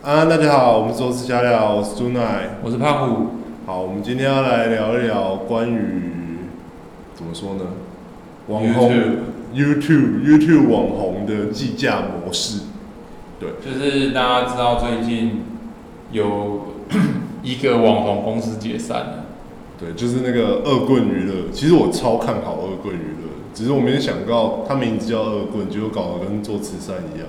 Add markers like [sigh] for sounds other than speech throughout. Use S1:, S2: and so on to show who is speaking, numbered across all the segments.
S1: 啊，大家好，我们是周四加聊，我是朱奈。
S2: 我是胖虎，
S1: 好，我们今天要来聊一聊关于怎么说呢，网红 YouTube YouTube 网红的计价模式。
S2: 对就是大家知道最近有 [coughs] 一个网红公司解散了，
S1: 对，就是那个恶棍娱乐。其实我超看好恶棍娱乐，只是我没有想到他名字叫恶棍，结果搞得跟做慈善一样。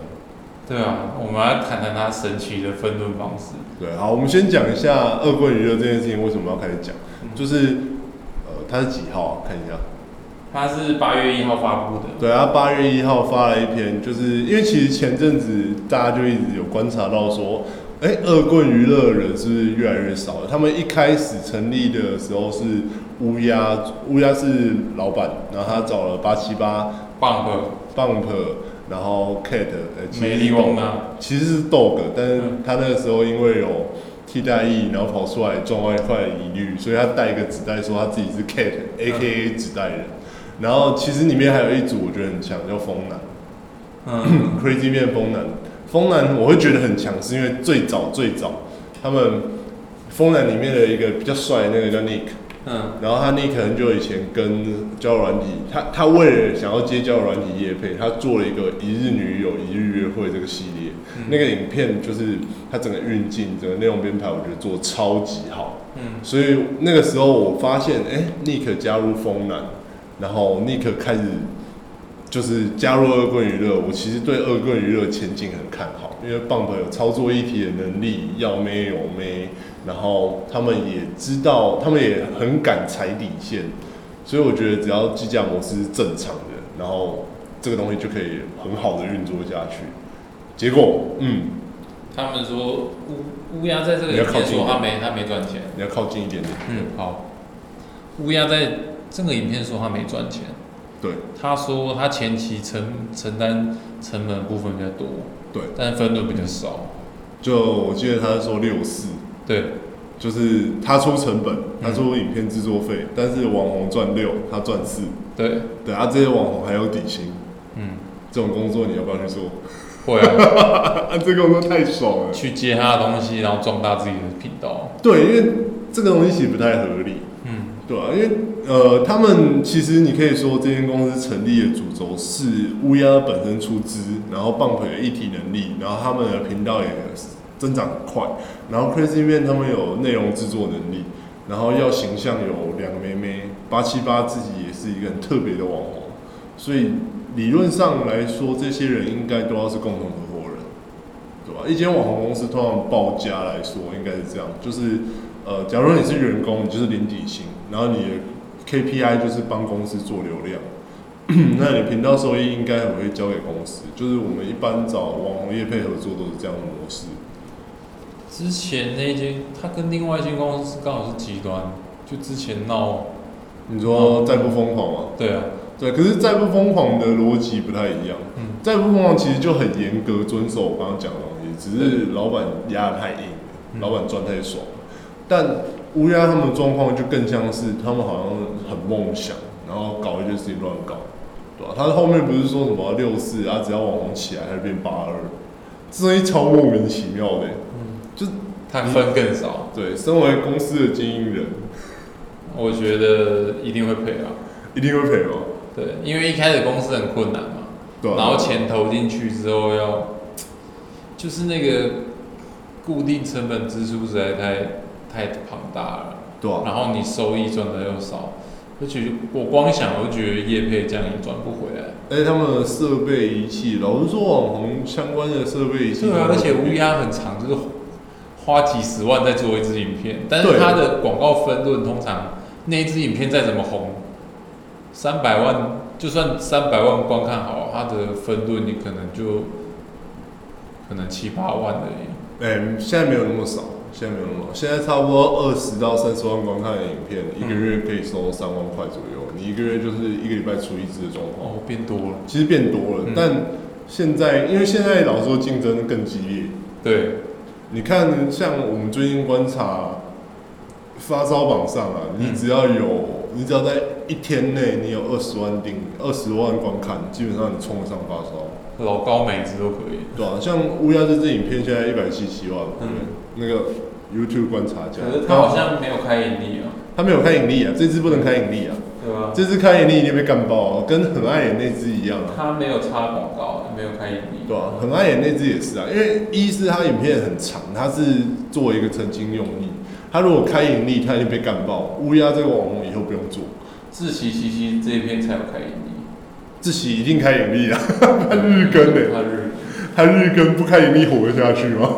S2: 对啊，我们来谈谈他神奇的分论方式。
S1: 对，好，我们先讲一下恶棍娱乐这件事情为什么要开始讲，就是呃，它是几号啊？看一下。
S2: 他是八月一号发布的，
S1: 对啊，八月一号发了一篇，就是因为其实前阵子大家就一直有观察到说，哎、恶棍娱乐人是不是越来越少了？他们一开始成立的时候是乌鸦，乌鸦是老板，然后他找了八七八、
S2: 棒的
S1: Bump，然后 Cat，呃，其实其实是 Dog，但是
S2: 嗯
S1: 他那个时候因为有替代役，然后跑出来撞外快的疑虑，所以他带一个纸袋说他自己是 Cat，A.K.A 纸袋人。然后其实里面还有一组我觉得很强，叫风男。
S2: 嗯，，[coughs]
S1: Crazy 面风男。风男我会觉得很强，是因为最早最早他们风男里面的一个比较帅的那个叫 Nick，
S2: 嗯，
S1: 然后他 Nick 很久以前跟交友软体，他他为了想要接交友软体业配，他做了一个一日女友一日约会这个系列。
S2: 嗯
S1: 那个影片就是他整个运镜、整个内容编排，我觉得做得超级好。
S2: 嗯，
S1: 所以那个时候我发现，哎、n i c k 加入风男，然后 Nick 开始就是加入恶棍娱乐，我其实对恶棍娱乐前景很看好，因为 Bump 有操作一体的能力，要妹有妹，然后他们也知道，他们也很敢踩底线，所以我觉得只要计价模式是正常的，然后这个东西就可以很好的运作下去。结果，嗯，
S2: 他们说乌乌鸦在这个
S1: 你要
S2: 影片
S1: 靠
S2: 他没他没赚钱，
S1: 你要靠近一点点。
S2: 嗯，好，乌鸦在这个影片说他没赚钱，
S1: 对
S2: 他说他前期承承担成本部分比较多，
S1: 对，
S2: 但分论比较少，
S1: 就我记得他是说六四，
S2: 对，
S1: 就是他出成本，他出影片制作费，但是网红赚六，他赚四。
S2: 对，
S1: 对啊，这些网红还有底薪，
S2: 嗯，
S1: 这种工作你要不要去做？
S2: 会啊。[laughs]
S1: 啊，这个工作太爽了。
S2: 去接他的东西，然后壮大自己的频道。
S1: 对，因为这个东西其实不太合理，
S2: 嗯，
S1: 对啊，因为呃，他们其实你可以说这间公司成立的主轴是乌鸦本身出资，然后 Bump 有一体能力，然后他们的频道也增长很快，然后 Crazy 面他们有内容制作能力，然后要形象有两个妹妹，八七八自己也是一个很特别的网红，所以理论上来说，这些人应该都要是共同合伙人，对吧？一间网红公司通常报价来说应该是这样，就是呃，假如你是员工，你就是领底薪，然后你的 KPI 就是帮公司做流量，[clears throat] 那你频道收益应该也会交给公司，就是我们一般找网红业配合作都是这样的模式。
S2: 之前那间他跟另外一间公司刚好是极端，就之前闹，
S1: 你说再不疯狂吗？
S2: 对啊，
S1: 对，可是再不疯狂的逻辑不太一样。
S2: 嗯，
S1: 再不疯狂其实就很严格遵守我刚刚讲的东西，只是老板压得太硬，
S2: 嗯
S1: 老板赚太爽了。但乌鸦他们的状况就更像是他们好像很梦想，然后搞一些事情乱搞，对吧、他后面不是说什么六四啊，只要网红起来，他就变八二，这东西超莫名其妙的、
S2: 嗯，
S1: 就
S2: 他分更少，
S1: 对，身为公司的经营人，
S2: 我觉得一定会赔啊。
S1: 一定会赔吗？
S2: 对，因为一开始公司很困难嘛，
S1: 对、啊，
S2: 然后钱投进去之后要，就是那个固定成本支出实在太太庞大了，
S1: 对啊，
S2: 然后你收益赚的又少，而且我光想我就觉得业配这样也赚不回来。
S1: 而且他们的设备仪器，老实说，网红相关的设备仪器，
S2: 对啊，而且乌鸦很长，就是花几十万在做一支影片，但是它的广告分论通常那一支影片再怎么红，三百万就算三百万观看好，它的分论你可能就可能七八万而已。
S1: 哎、现在没有那么少，现在没有那么少，现在差不多二十到三十万观看的影片，一个月可以收三万块左右。你一个月就是一个礼拜出一支的状况，
S2: 哦，变多了。
S1: 其实变多了。
S2: 嗯
S1: 但现在，因为现在老实说竞争更激烈，
S2: 对，
S1: 你看，像我们最近观察发烧榜上啊，你
S2: 嗯
S1: 只要有，你只要在一天内你有二十万订，二十万观看，基本上你冲得上发烧。
S2: 老高每只都可以。
S1: 对啊，像乌鸦这支影片现在一百七七万，
S2: 嗯
S1: 那个 YouTube 观察家，
S2: 可是他好像没有开盈利啊，
S1: 他没有开盈利啊，这支不能开盈利啊，
S2: 对啊？
S1: 这只开盈利一定被干爆啊，跟很爱演那只一样啊。
S2: 他没有插广告，没有开盈利。
S1: 对啊，很爱演那只也是啊，因为一是他影片很长，他是做一个曾经用意。他如果开盈利，他一定被干爆。乌鸦这个网红以后不用做，
S2: 自奇奇奇这一篇才有开盈利，
S1: 自喜一定开盈利啊，[laughs] 他日更呢、
S2: 他日。
S1: 他日更不开盈利活得下去吗？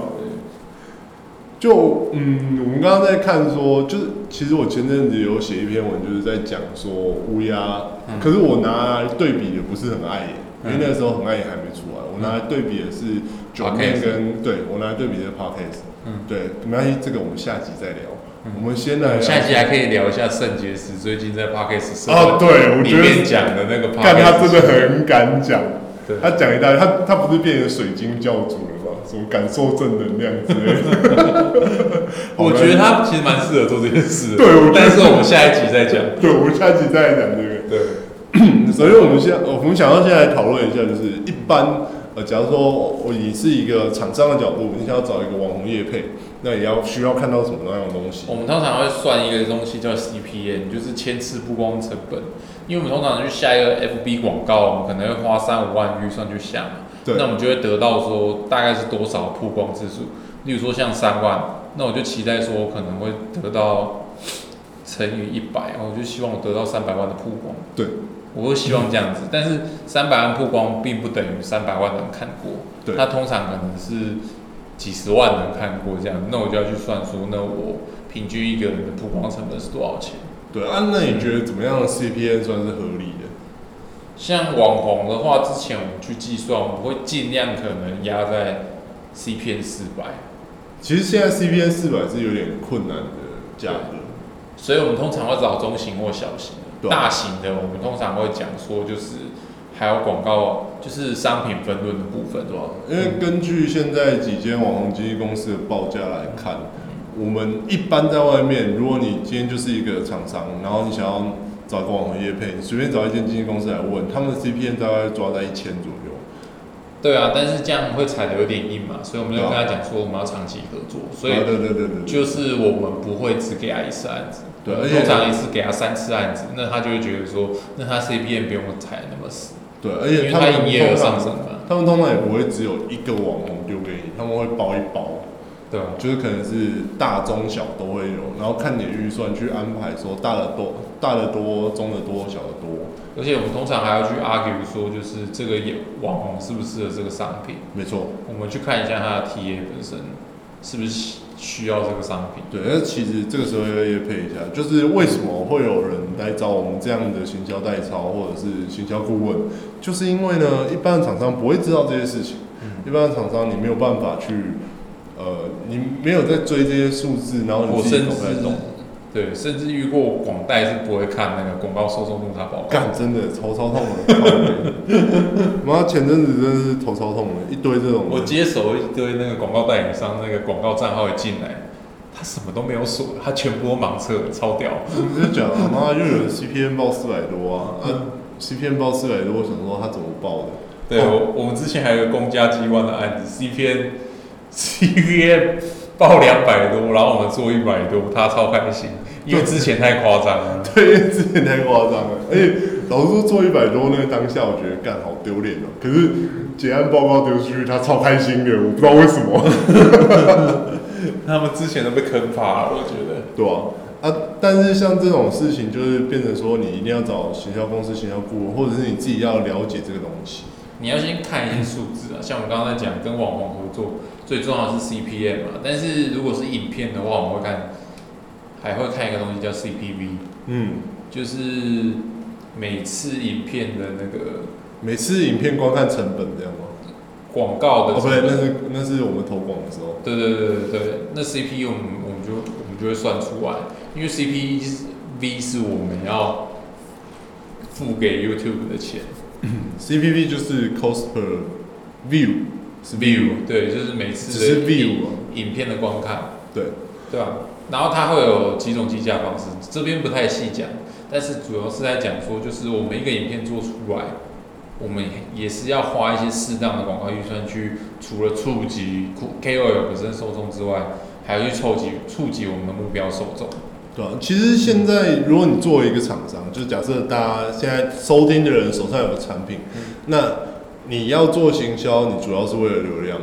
S1: 就嗯，我们刚刚在看说，就是其实我前阵子有写一篇文，就是在讲说乌鸦，
S2: 嗯。
S1: 可是我拿来对比也不是很碍眼，因为
S2: 嗯
S1: 那个时候很碍眼还没出来，我拿来对比的是九面跟对我拿来对比的是 podcast，
S2: 嗯。
S1: 对，没关系，这个我们下集再聊。
S2: 嗯
S1: 我们先来
S2: 下一集还可以聊一下肾结石最近在 Podcast 社
S1: 啊，对，我
S2: 里
S1: 觉得
S2: 面讲的那个 Podcast，
S1: 干他真的很敢讲，他讲一大堆，他他不是变成水晶教主了吗？什么感受正能量之类的。[laughs] [laughs]
S2: 我觉得他其实蛮适合做这件事的。
S1: 对
S2: 但是我们下一集再讲。[laughs]
S1: 对，我们下一集再来讲这个。
S2: 对，[clears throat]
S1: 首先，我们现在我们想要现在来讨论一下，就是一般呃，假如说我你是一个厂商的角度，你想要找一个网红业配，那也要需要看到什么样的东西？
S2: 我们通常会算一个东西叫 CPM，就是千次曝光成本。因为我们通常去下一个 FB 广告，我们可能会花三五万预算去下嘛，
S1: 对
S2: 那我们就会得到说大概是多少曝光次数。例如说像三万，那我就期待说可能会得到乘以一百，我就希望我得到三百万的曝光。
S1: 对，
S2: 我会希望这样子，但是三百万曝光并不等于三百万人看过，
S1: 对
S2: 它通常可能是几十万人看过这样，那我就要去算说，那我平均一个人的曝光成本是多少钱？
S1: 对啊，那你觉得怎么样的 CPN 算是合理的？
S2: 像网红的话，之前我们去计算，我们会尽量可能压在 CPN 四百，
S1: 其实现在 CPN 四百是有点困难的价格。
S2: 所以我们通常会找中型或小型大型的我们通常会讲说就是还有广告，就是商品分论的部分，对吧？
S1: 因为根据现在几间网红经纪公司的报价来看，我们一般在外面，如果你今天就是一个厂商，然后你想要找个网红业配，你随便找一间经纪公司来问，他们的 CPN 大概抓在一千左右。
S2: 对啊，但是这样会踩的有点硬嘛，所以我们就跟他讲说我们要长期合作，所以
S1: 对对对对，
S2: 就是我们不会只给他一次案子，
S1: 对而且
S2: 通常一次给他三次案子，那他就会觉得说，那他 CPM 不用踩那么死，
S1: 对，而
S2: 因为
S1: 且他们
S2: 营业额上升了，
S1: 他们通常也不会只有一个网红丢给你，他们会包一包，
S2: 对吧？
S1: 就是可能是大中小都会有，然后看你的预算去安排说大的多，大的多，中的多，小的多。
S2: 而且我们通常还要去 argue 说，就是这个也网红适不适合这个商品，
S1: 没错，
S2: 我们去看一下他的 TA 本身是不是需要这个商品。
S1: 对，那其实这个时候要也配一下，就是为什么会有人来找我们这样的行销代操或者是行销顾问，就是因为呢，一般的厂商不会知道这些事情，
S2: 嗯
S1: 一般的厂商你没有办法去，呃，你没有在追这些数字，然后你
S2: 我
S1: 自己
S2: 甚至
S1: 搞不太懂。
S2: 对，甚至遇过广代是不会看那个广告受众洞察报告。
S1: 干，真的头超痛的，妈前阵子真的是头超痛的，一堆这种。
S2: 我接手一堆那个广告代理商那个广告账号一进来，他什么都没有锁，他全部都盲测，超屌。
S1: 你就讲啊，妈又有 CPN 报四百多啊，啊 CPN 报四百多，我想说他怎么报的？
S2: 对，我我们之前还有个公家机关的案子，CPN CPN 报两百多，然后我们做一百多，他超开心，因为之前太夸张了。[laughs]
S1: 对，因为之前太夸张了，而且老实说做一百多那个当下，我觉得干好丢脸哦。可是结案报告丢出去，他超开心的，我不知道为什么，[laughs]
S2: 他们之前都被坑趴了，我觉得。
S1: 对啊、啊？但是像这种事情，就是变成说你一定要找行销公司、行销顾问，或者是你自己要了解这个东西。
S2: 你要先看一些数字啊，像我们刚刚在讲跟网红合作，最重要的是 CPM 嘛。但是如果是影片的话，我们会看，还会看一个东西叫 CPV，
S1: 嗯，
S2: 就是每次影片的那个
S1: 每次影片观看成本这样吗？
S2: 广告的
S1: 哦，不对，那是那是我们投广的时候。
S2: 对对对对对，那 CP 我们我们就我们就会算出来，因为 CPV 是我们要付给 YouTube 的钱
S1: CPV 就是 cost per view，是
S2: ，view 对，就是每次
S1: 只是
S2: 的
S1: view 啊，
S2: 影片的观看，
S1: 对，
S2: 对吧？然后它会有几种计价方式，这边不太细讲，但是主要是在讲说，就是我们一个影片做出来，我们也是要花一些适当的广告预算去，除了触及 KOL 本身受众之外，还要去触及触及我们的目标受众。
S1: 对啊，其实现在如果你作为一个厂商，就假设大家现在收听的人手上有个产品，那你要做行销，你主要是为了流量。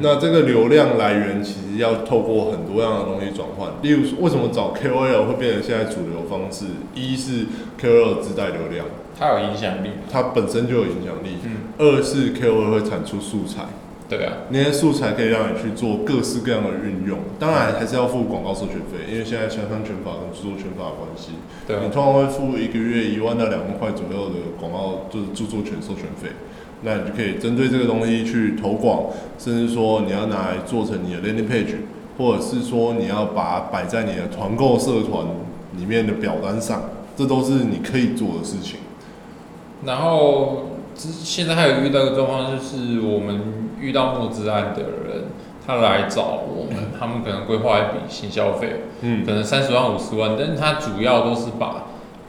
S1: 那这个流量来源其实要透过很多样的东西转换，例如为什么找 KOL 会变成现在主流方式？一是 KOL 自带流量，
S2: 它有影响力，
S1: 它本身就有影响力。
S2: 嗯，
S1: 二是 KOL 会产出素材，
S2: 对啊，
S1: 那些素材可以让你去做各式各样的运用，当然还是要付广告授权费，因为现在宣传权法跟著作权法的关系，
S2: 对啊
S1: 你通常会付一个月一万到两万块左右的广告，就是著作权授权费。那你就可以针对这个东西去投广，甚至说你要拿来做成你的 landing page，或者是说你要把它摆在你的团购社团里面的表单上，这都是你可以做的事情。
S2: 然后之现在还有遇到一个状况，就是我们遇到募资案的人，他来找我们，他们可能规划一笔新消费，
S1: 嗯。
S2: 可能三十万、五十万，但是他主要都是把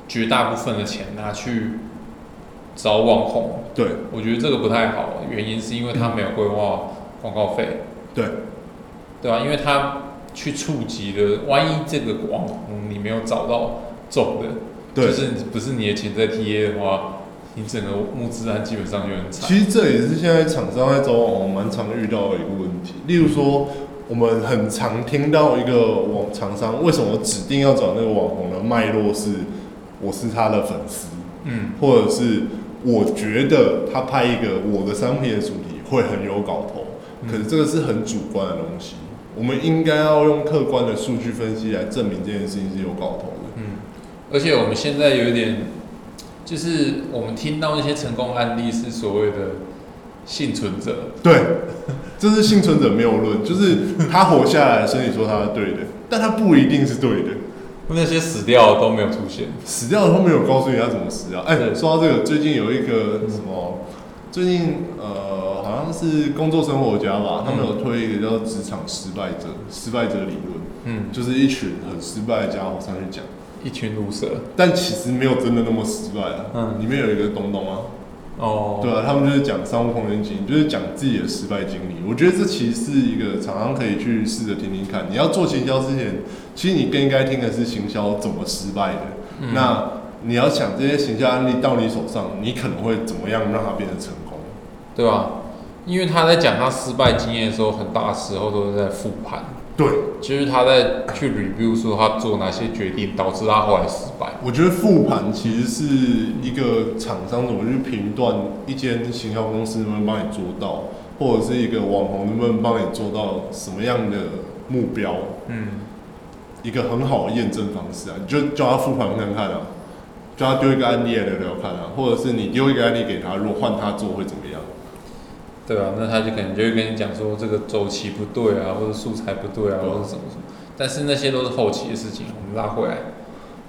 S2: 绝大部分的钱拿去找网红。
S1: 对。
S2: 我觉得这个不太好，原因是因为他没有规划广告费，
S1: 对。
S2: 对吧、因为他去触及的，万一这个网红你没有找到中的，
S1: 对。
S2: 就，是不是你的潜在 TA 的话，你整个募资案基本上就很惨。
S1: 其实这也是现在厂商在找网红蛮常遇到的一个问题。例如说，我们很常听到一个网厂商为什么指定要找那个网红的脉络是，我是他的粉丝，
S2: 嗯，
S1: 或者是我觉得他拍一个我的商品的主题会很有搞头，
S2: 嗯
S1: 可是这个是很主观的东西。我们应该要用客观的数据分析来证明这件事情是有搞头的。
S2: 嗯，而且我们现在有一点，就是我们听到那些成功案例是所谓的幸存者，
S1: 对，[laughs] 这是幸存者谬论，就是他活下来，所以你说他是对的，但他不一定是对的。
S2: 那些死掉的都没有出现。
S1: 死掉的都没有告诉你他怎么死掉。哎、
S2: 对
S1: 说到这个，最近有一个什么，最近呃，好像是工作生活家吧，他们有推一个叫职场失败者失败者理论，
S2: 嗯，
S1: 就是一群很失败的家伙上去讲，
S2: 一群毒蛇。
S1: 但其实没有真的那么失败啊。
S2: 嗯
S1: 里面有一个东东啊，
S2: 哦，
S1: 对啊，他们就是讲商务空间经营，就是讲自己的失败经历。我觉得这其实是一个常常可以去试着听听看。你要做行销之前，其实你更应该听的是行销怎么失败的。
S2: 嗯
S1: 那你要想这些行销案例到你手上，你可能会怎么样让它变得成功？
S2: 对吧？因为他在讲他失败经验的时候，很大时候都是在复盘，
S1: 对，
S2: 就是他在去 review 说他做哪些决定导致他后来失败。
S1: 我觉得复盘其实是一个厂商怎么去评断一间行销公司能不能帮你做到，或者是一个网红能不能帮你做到什么样的目标，
S2: 嗯，
S1: 一个很好的验证方式啊，你就叫他复盘看看啊，叫他丢一个案例来聊聊看啊，或者是你丢一个案例给他，如果换他做会怎么样？
S2: 对啊，那他就可能就会跟你讲说这个周期不对啊，或者素材不对啊，或者什么什么。但是那些都是后期的事情，我们拉回来。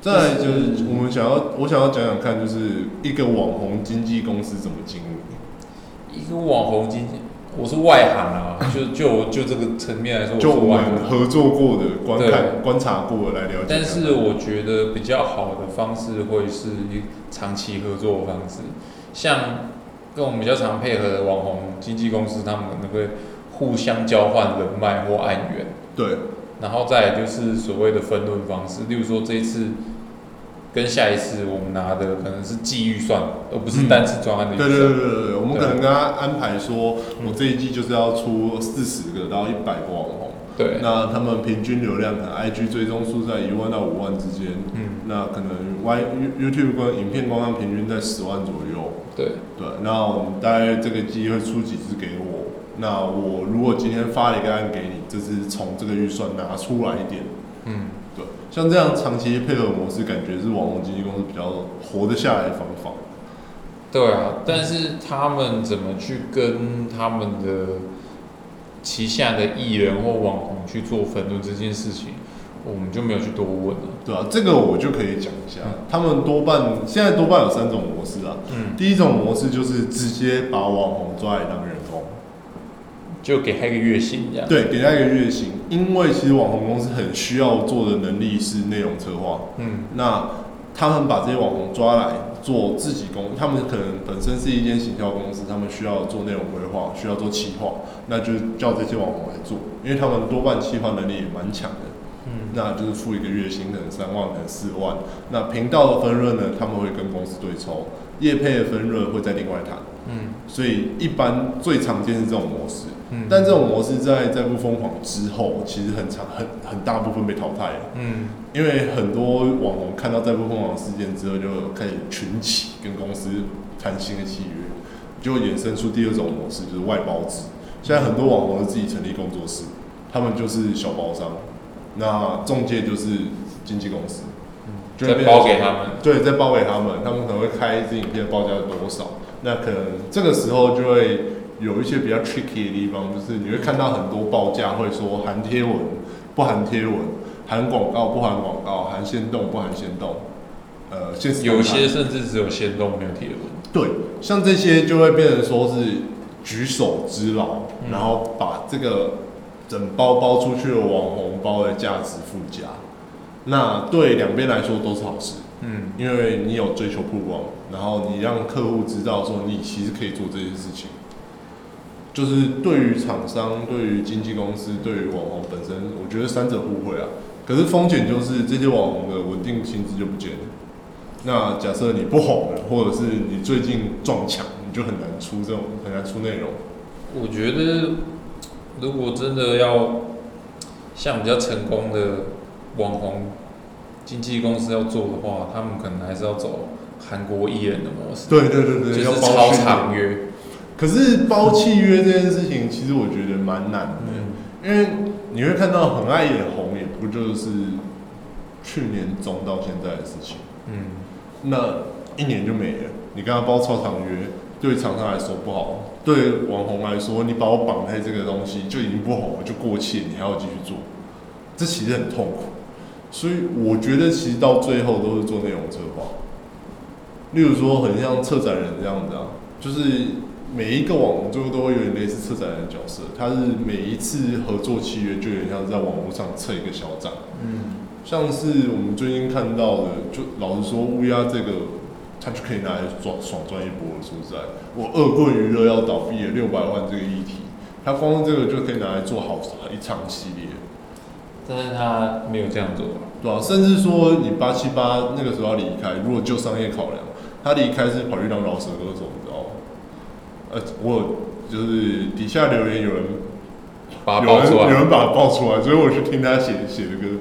S1: 再来就是我们想要，我想要讲讲看，就是一个网红经纪公司怎么经营。
S2: 一个网红经纪，我是外行啊，就就就这个层面来说，
S1: 就我。们合作过的、观看、观察过的来了解。
S2: 但是我觉得比较好的方式会是一长期合作的方式，像跟我们比较常配合的网红经纪公司，他们可能会互相交换人脉或案源，
S1: 对。
S2: 然后再就是所谓的分论方式，例如说这一次跟下一次我们拿的可能是季预算，而不是单次专案的预
S1: 对
S2: 算。
S1: 对对对对，我们可能跟他安排说，
S2: 嗯。
S1: 我这一季就是要出四十个到一百个网红，
S2: 对。
S1: 那他们平均流量可能 IG 追踪数在一万到五万之间，
S2: 嗯，
S1: 那可能 Y You- YouTube 跟影片观看平均在十万左右。
S2: 对，
S1: 对，那我们大概这个机会出几支给我？那我如果今天发了一个案给你，就是从这个预算拿出来一点。
S2: 嗯，
S1: 对，像这样长期配合模式，感觉是网红经纪公司比较活得下来的方法。
S2: 对啊，但是他们怎么去跟他们的旗下的艺人或网红去做分论这件事情，我们就没有去多问了。
S1: 对啊，这个我就可以讲一下，他们多半现在多半有三种模式啊。
S2: 嗯，
S1: 第一种模式就是直接把网红抓来当员工，
S2: 就给他一个月薪这样。
S1: 对，给他一个月薪，因为其实网红公司很需要做的能力是内容策划。
S2: 嗯，
S1: 那他们把这些网红抓来，做自己公，他们可能本身是一间行销公司，他们需要做内容规划，需要做企划，那就叫这些网红来做，因为他们多半企划能力也蛮强的。
S2: 嗯，
S1: 那就是付一个月薪，可能三万，可能四万。那频道的分润呢，他们会跟公司对抽，业配的分润会再另外谈。
S2: 嗯
S1: 所以一般最常见是这种模式，
S2: 嗯，
S1: 但这种模式在在不疯狂之后，其实很长很很大部分被淘汰了。
S2: 嗯
S1: 因为很多网红看到在不疯狂事件之后，就开始群起跟公司谈新的契约，就会衍生出第二种模式，就是外包制。现在很多网红都自己成立工作室，他们就是小包商，那中介就是经纪公司，就会
S2: 再包给他们，
S1: 对，再包给他们，他们可能会开一支影片报价多少，那可能这个时候就会有一些比较 tricky 的地方，就是你会看到很多报价会说含贴文、不含贴文，含广告不含广告，含先动不含先动，呃，现实
S2: 有些甚至只有先动没有贴文。
S1: 对，像这些就会变成说是举手之劳，
S2: 嗯。
S1: 然后把这个整包包出去的网红包的价值附加，那对两边来说都是好事。
S2: 嗯
S1: 因为你有追求曝光，然后你让客户知道说你其实可以做这些事情，就是对于厂商、对于经纪公司、对于网红本身，我觉得三者互惠啊。可是风险就是这些网红的稳定薪资就不见了。那假设你不红了，或者是你最近撞墙，你就很难出这种很难出内容。
S2: 我觉得如果真的要像比较成功的网红经纪公司要做的话，他们可能还是要走韩国艺人的模式，
S1: 对对对对，要
S2: 就是超
S1: 包
S2: 长约。
S1: 可是包契约这件事情，其实我觉得蛮难的。
S2: 嗯
S1: 因为你会看到很爱眼红，也不就是去年中到现在的事情，
S2: 嗯
S1: 那一年就没了。你跟他包超长约，对厂商来说不好，对网红来说，你把我绑在这个东西就已经不红了，就过气了，你还要继续做，这其实很痛苦。所以我觉得其实到最后都是做内容策划，例如说很像策展人这样子啊，就是每一个网红最后都会有点类似策展人的角色，他是每一次合作契约就有点像是在网络上测一个小展，
S2: 嗯
S1: 像是我们最近看到的，就老实说，乌鸦这个，它就可以拿来赚爽赚一波了。说实在，我恶棍娱乐要倒闭了，六百万这个议题，他光这个就可以拿来做好一场系列，
S2: 但是他没有这样做吧？
S1: 对吧、甚至说你八七八那个时候要离开，如果就商业考量，他离开是跑去当饶舌歌手，你知道吗？呃，我就是底下留言有人
S2: 把它
S1: 有人
S2: 爆出来。
S1: 有人把他爆出来，所以我去听他写写的歌。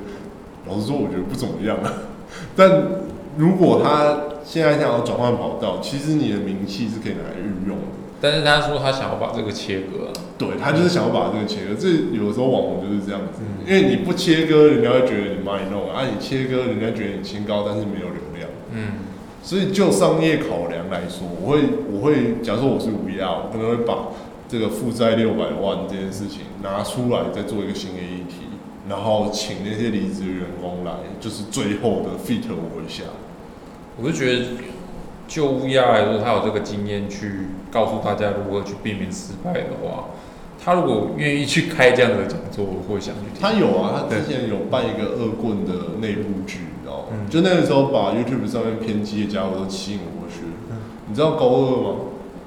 S1: 老实说，我觉得不怎么样啊。但如果他现在想要转换跑道，其实你的名气是可以拿来运用的。
S2: 但是他说他想要把这个切割啊，
S1: 对他就是想要把这个切割，这有时候网红就是这样子，
S2: 嗯
S1: 因为你不切割，人家会觉得你卖弄啊；你切割，人家觉得你清高，但是没有流量。
S2: 嗯
S1: 所以就商业考量来说，我会我会假如说我是吴亚，我可能会把这个负债六百万这件事情拿出来，再做一个新的议题，然后请那些离职的员工来，就是最后的 fit 我一下。
S2: 我就觉得，就乌鸦来说，他有这个经验去告诉大家如何去避免失败的话，他如果愿意去开这样的讲座，我会想去听。
S1: 他有啊，他之前有办一个恶棍的内部剧，你知道吗？
S2: 嗯
S1: 就那个时候把 YouTube 上面偏激的家伙都吸引过去。
S2: 嗯
S1: 你知道勾二吗？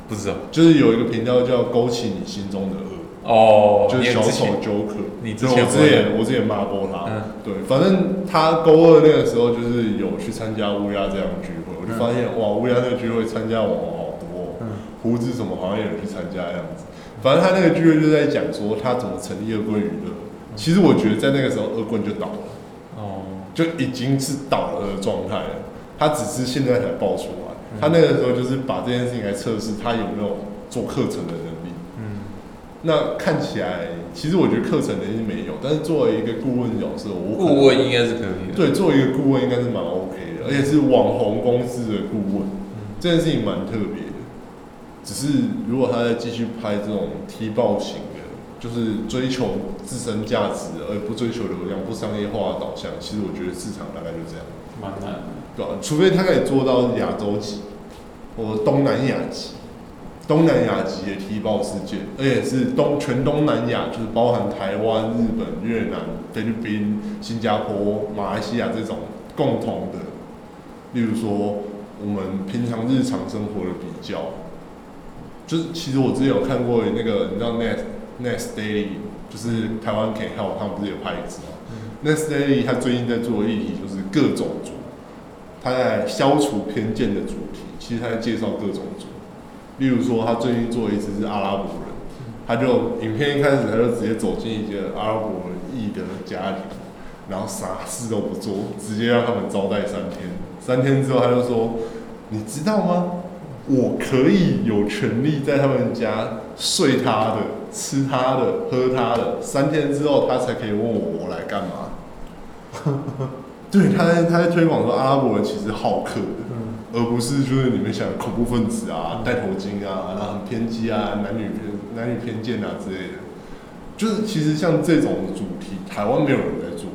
S2: 不知道
S1: 就是有一个频道叫勾起你心中的恶。
S2: 哦，
S1: 就是小丑
S2: 你之前
S1: Joker，
S2: 你之
S1: 对
S2: 前
S1: 我之前我之前骂过他，
S2: 嗯
S1: 对，反正他高二那个时候就是有去参加乌鸦这样的聚会，我就发现、哇，乌鸦那个聚会参加网红好多、哦，
S2: 嗯
S1: 胡子什么好像也有去参加这样子。反正他那个聚会就在讲说他怎么成立恶棍娱乐。其实我觉得在那个时候恶棍就倒了，
S2: 哦，
S1: 就已经是倒了的状态了。他只是现在才爆出来，
S2: 嗯
S1: 他那个时候就是把这件事情来测试他有没有做课程的能力。
S2: 嗯
S1: 那看起来，其实我觉得课程能力没有，但是作为一个顾问角色，我
S2: 顾问应该是可以的。
S1: 对作为一个顾问应该是蛮 OK 的，而且是网红公司的顾问，这件事情蛮特别的。只是如果他再继续拍这种踢爆型的，就是追求自身价值而不追求流量、不商业化的导向，其实我觉得市场大概就这样，
S2: 蛮难的。
S1: 对吧、除非他可以做到亚洲级或东南亚级。东南亚级的踢爆事件，而且是东全东南亚，就是包含台湾、日本、越南、菲律宾、新加坡、马来西亚这种共同的，例如说，我们平常日常生活的比较，就是其实我之前有看过那个，你知道 Net Net Daily，就是台湾 Can Help 他们不是有拍一支吗、n e t Daily 他最近在做的议题就是各种族，他在消除偏见的主题，其实他在介绍各种族。例如说，他最近做一次是阿拉伯人，他就影片一开始他就直接走进一个阿拉伯裔的家庭，然后啥事都不做，直接让他们招待三天。三天之后，他就说：“你知道吗？我可以有权利在他们家睡他的、吃他的、喝他的。三天之后，他才可以问我我来干嘛。”对，他在他在推广说阿拉伯人其实好客。
S2: 嗯
S1: 而不是就是你们想恐怖分子啊、戴头巾啊，然后很偏激啊、男女偏男女偏见啊之类的。就是其实像这种主题，台湾没有人在做，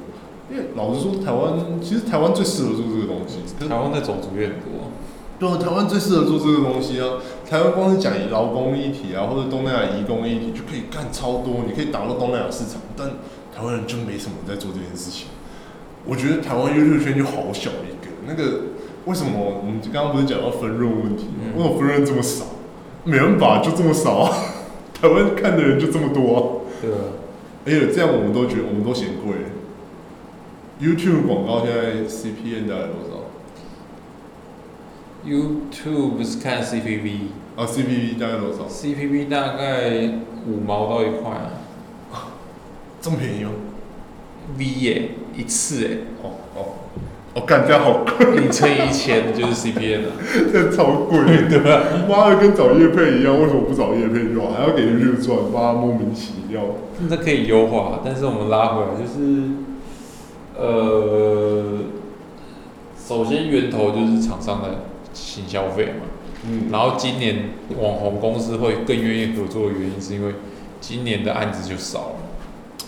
S1: 因为老实说，台湾其实台湾最适合做这个东西。
S2: 台湾的种族也很多，
S1: 对啊，台湾最适合做这个东西啊。台湾光是讲劳工议题啊，或者东南亚移工议题，就可以干超多，你可以打到东南亚市场。但台湾人就没什么在做这件事情。我觉得台湾 YouTube 圈就好小一个，那个为什么我们刚刚不是讲到分润问题为什么分润这么少？没办法，就这么少啊。[laughs] 台湾看的人就这么多、啊，
S2: 对啊，
S1: 而且这样我们都觉得我们都嫌贵。YouTube 广告现在 CPN 大概多少
S2: ？YouTube 是看 CPV，CPV
S1: 啊，CPV 大概多少？CPV？
S2: 大概五毛到一块啊 [laughs]
S1: 这么便宜哦
S2: ？，V 耶、一次哎、
S1: 哦哦，哦，干这样好贵，
S2: 你乘以一千就是 CPN 啊，[laughs]
S1: 这超贵，[laughs] 对吧？妈的，跟找叶配一样，为什么不找叶配就好？还要给 YouTube 赚，妈莫名其妙。
S2: 那可以优化，但是我们拉回来就是，呃，首先源头就是厂商的行消费嘛，
S1: 嗯，
S2: 然后今年网红公司会更愿意合作的原因是因为今年的案子就少了。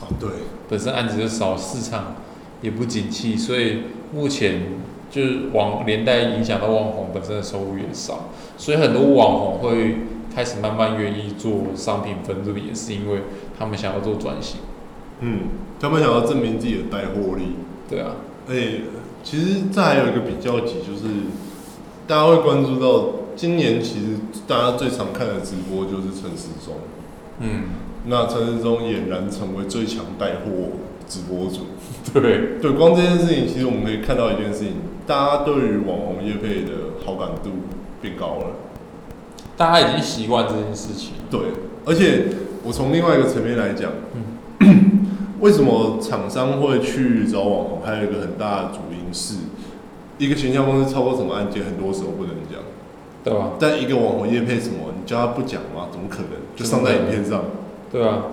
S1: 啊对，
S2: 本身案子就少，市场也不景气，所以目前就是网连带影响到网红本身的收入也少，所以很多网红会开始慢慢愿意做商品分润，也是因为他们想要做转型。
S1: 嗯，他们想要证明自己的带货力。
S2: 对啊，
S1: 哎、其实这还有一个比较级，就是大家会关注到今年其实大家最常看的直播就是陈时中，
S2: 嗯，
S1: 那陈时中俨然成为最强带货直播主。[laughs]
S2: 对，
S1: 对，光这件事情，其实我们可以看到一件事情，大家对于网红业配的好感度变高了。
S2: 大家已经习惯这件事情。
S1: 对，而且我从另外一个层面来讲，
S2: 嗯 [clears throat]
S1: 为什么厂商会去找网红？还有一个很大的主因是，一个形象公司操作什么案件，很多时候不能讲。
S2: 对吧？
S1: 但一个网红业配什么，你叫他不讲吗？怎么可能？就上在影片上。
S2: 对啊，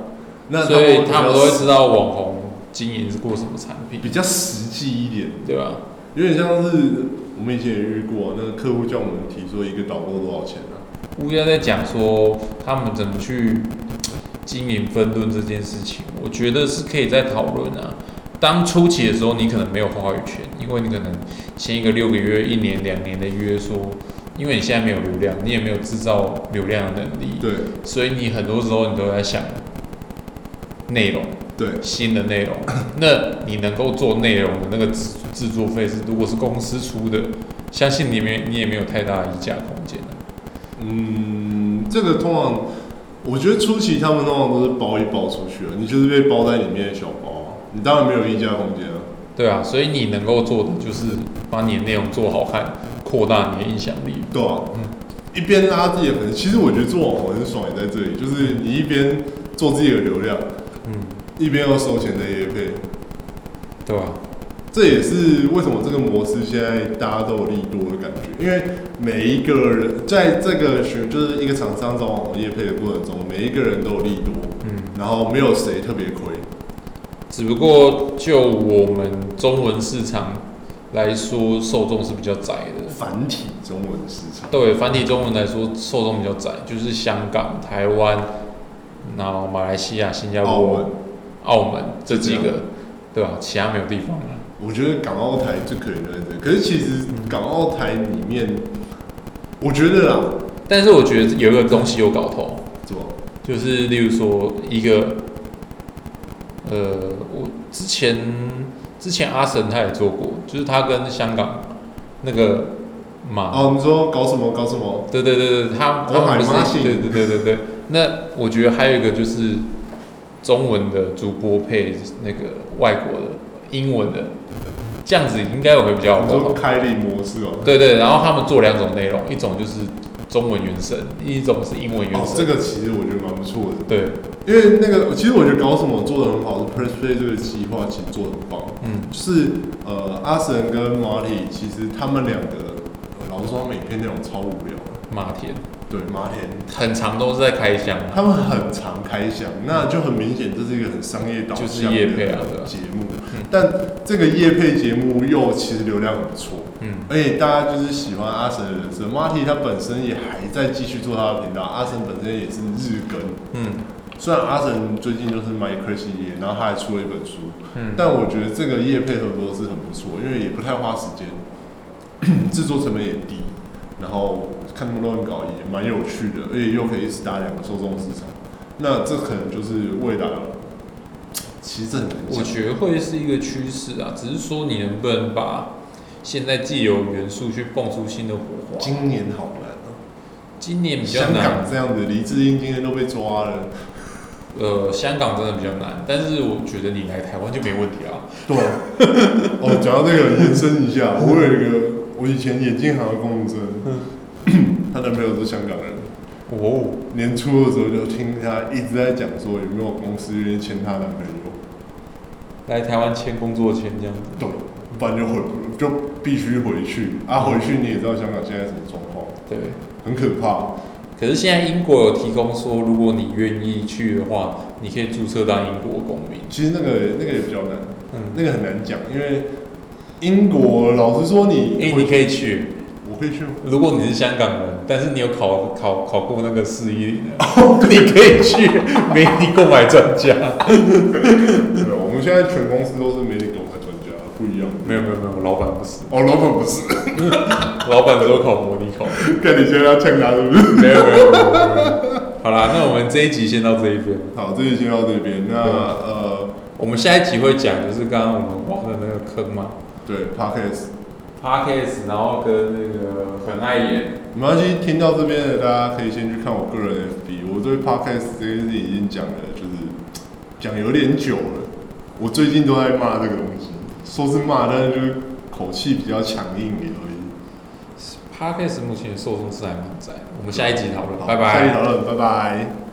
S1: 那
S2: 所以
S1: 他
S2: 他们都会知
S1: 道
S2: 道网红经营是过什么产品，
S1: 比较实际一点，
S2: 对吧？
S1: 有点像是我们以前也遇过，那个客户叫我们提说一个导购多少钱啊？
S2: 乌鸦在讲说他们怎么去经营分论这件事情，我觉得是可以再讨论啊。当初期的时候，你可能没有话语权，因为你可能签一个六个月、一年、两年的约说，因为你现在没有流量，你也没有制造流量的能力，
S1: 对
S2: 所以你很多时候你都在想内容，
S1: 对，
S2: 新的内容。[laughs] 那你能够做内容的那个制制作费是，如果是公司出的，相信你没你也没有太大的议价空间了。
S1: 嗯，这个通常我觉得初期他们通常都是包一包出去了，你就是被包在里面的小包啊，你当然没有溢价空间啊。
S2: 对啊，所以你能够做的就是把你的内容做好看，扩大你的影响力。
S1: 对啊，
S2: 嗯
S1: 一边拉自己的粉丝，其实我觉得做网红很爽，也在这里，就是你一边做自己的流量，
S2: 嗯，
S1: 一边有收钱的业配，
S2: 对吧、
S1: 这也是为什么这个模式现在大家都有利多的感觉，因为每一个人在这个学就是一个厂商找网红业配的过程中，每一个人都有利多，
S2: 嗯，
S1: 然后没有谁特别亏。
S2: 只不过就我们中文市场来说，受众是比较窄的。
S1: 繁体中文市场，
S2: 对繁体中文来说，受众比较窄，就是香港、台湾，然后马来西亚、新加坡、澳门这几个，对吧？其他没有地方了。
S1: 我觉得港澳台最可怜的可是其实港澳台里面，我觉得啊，
S2: 但是我觉得有一个东西有搞头，
S1: 怎么？
S2: 就是例如说一个，呃，我之前之前阿神他也做过，就是他跟香港那个嘛。
S1: 哦，你说搞什么搞什么？
S2: 对对对对，他他
S1: 我海
S2: 们不
S1: 妈信
S2: 是对对对对对。那我觉得还有一个就是中文的主播配那个外国的英文的，这样子应该会比较好。
S1: 开立模式哦。
S2: 对对，然后他们做两种内容，一种就是中文原声，一种是英文原
S1: 哦，
S2: 声。
S1: 这个其实我觉得蛮不错的，
S2: 对，
S1: 因为那个其实我觉得搞什么做的很好，是 Press Play 这个计划其实做的很棒。
S2: 嗯，
S1: 就是呃，阿神跟马里，其实他们两个，呃老实说，他们影片内容超无聊的。
S2: 马田
S1: 对，马田
S2: 很长都是在开箱啊。
S1: 他们很常开箱，那就很明显这是一个很商业导向的节目
S2: 嗯。
S1: 但这个夜配节目又其实流量很不错，
S2: 嗯，
S1: 而且大家就是喜欢阿神的人设。马蒂他本身也还在继续做他的频道，阿神本身也是日更。
S2: 嗯
S1: 虽然阿神最近就是买 c r a z 业，然后他还出了一本书，
S2: 嗯，
S1: 但我觉得这个夜配合作是很不错，因为也不太花时间，[clears throat] 制作成本也低，然后看他们乱搞也蛮有趣的，而且又可以一直打两个受众市场。那这可能就是未来，其实这很难讲。
S2: 我觉得会是一个趋势啊，只是说你能不能把现在既有元素去蹦出新的火花。
S1: 今年好难啊、
S2: 今年比较
S1: 香港
S2: 难，
S1: 这样子，黎智英今天都被抓了。
S2: 呃，香港真的比较难，但是我觉得你来台湾就没问题啊。
S1: 对，哦，讲到这个，延伸一下，我有一个我以前眼镜行的工读生，[clears throat] 她男朋友是香港人。
S2: 哦，
S1: 年初的时候就听她一直在讲说有没有公司愿意签她男朋友，
S2: 来台湾签工作签这样子。
S1: 对，不然就回就必须回去啊，回去你也知道香港现在什么状况，
S2: 对，
S1: 很可怕。
S2: 可是现在英国有提供说，如果你愿意去的话，你可以注册当英国公民。
S1: 其实那个那个也比较难，
S2: 嗯，
S1: 那个很难讲，因为英国老实说你，
S2: 哎、你可以去，
S1: 我可以去吗，
S2: 如果你是香港人，但是你有考考考过那个四一 [laughs] 你可以去媒体购买专家。
S1: 对，我们现在全公司都是媒体购买专家，不一样。
S2: 没有没有没有，老板不是，
S1: 哦，老板不是，[laughs]
S2: 老板只有考模拟考。
S1: 看你现在要呛他是不是？
S2: 没有没有没有没有。好啦，那我们这一集先到这一边。
S1: 好，这一集先到这边。那呃，
S2: 我们下一集会讲，就是刚刚我们挖的那个坑嘛
S1: 对，podcast
S2: ，Podcast，然后跟那个很爱演，
S1: 没关系，听到这边的大家可以先去看我个人 FB。我对 podcast 这件事情已经讲了，就是 [tsk] 讲有点久了。我最近都在骂这个东西，说是骂，但是就是口气比较强硬而已。
S2: Podcast 目前受众是还蛮窄。我们下一集讨论，
S1: 好
S2: 拜拜。
S1: 下一集讨论，拜拜。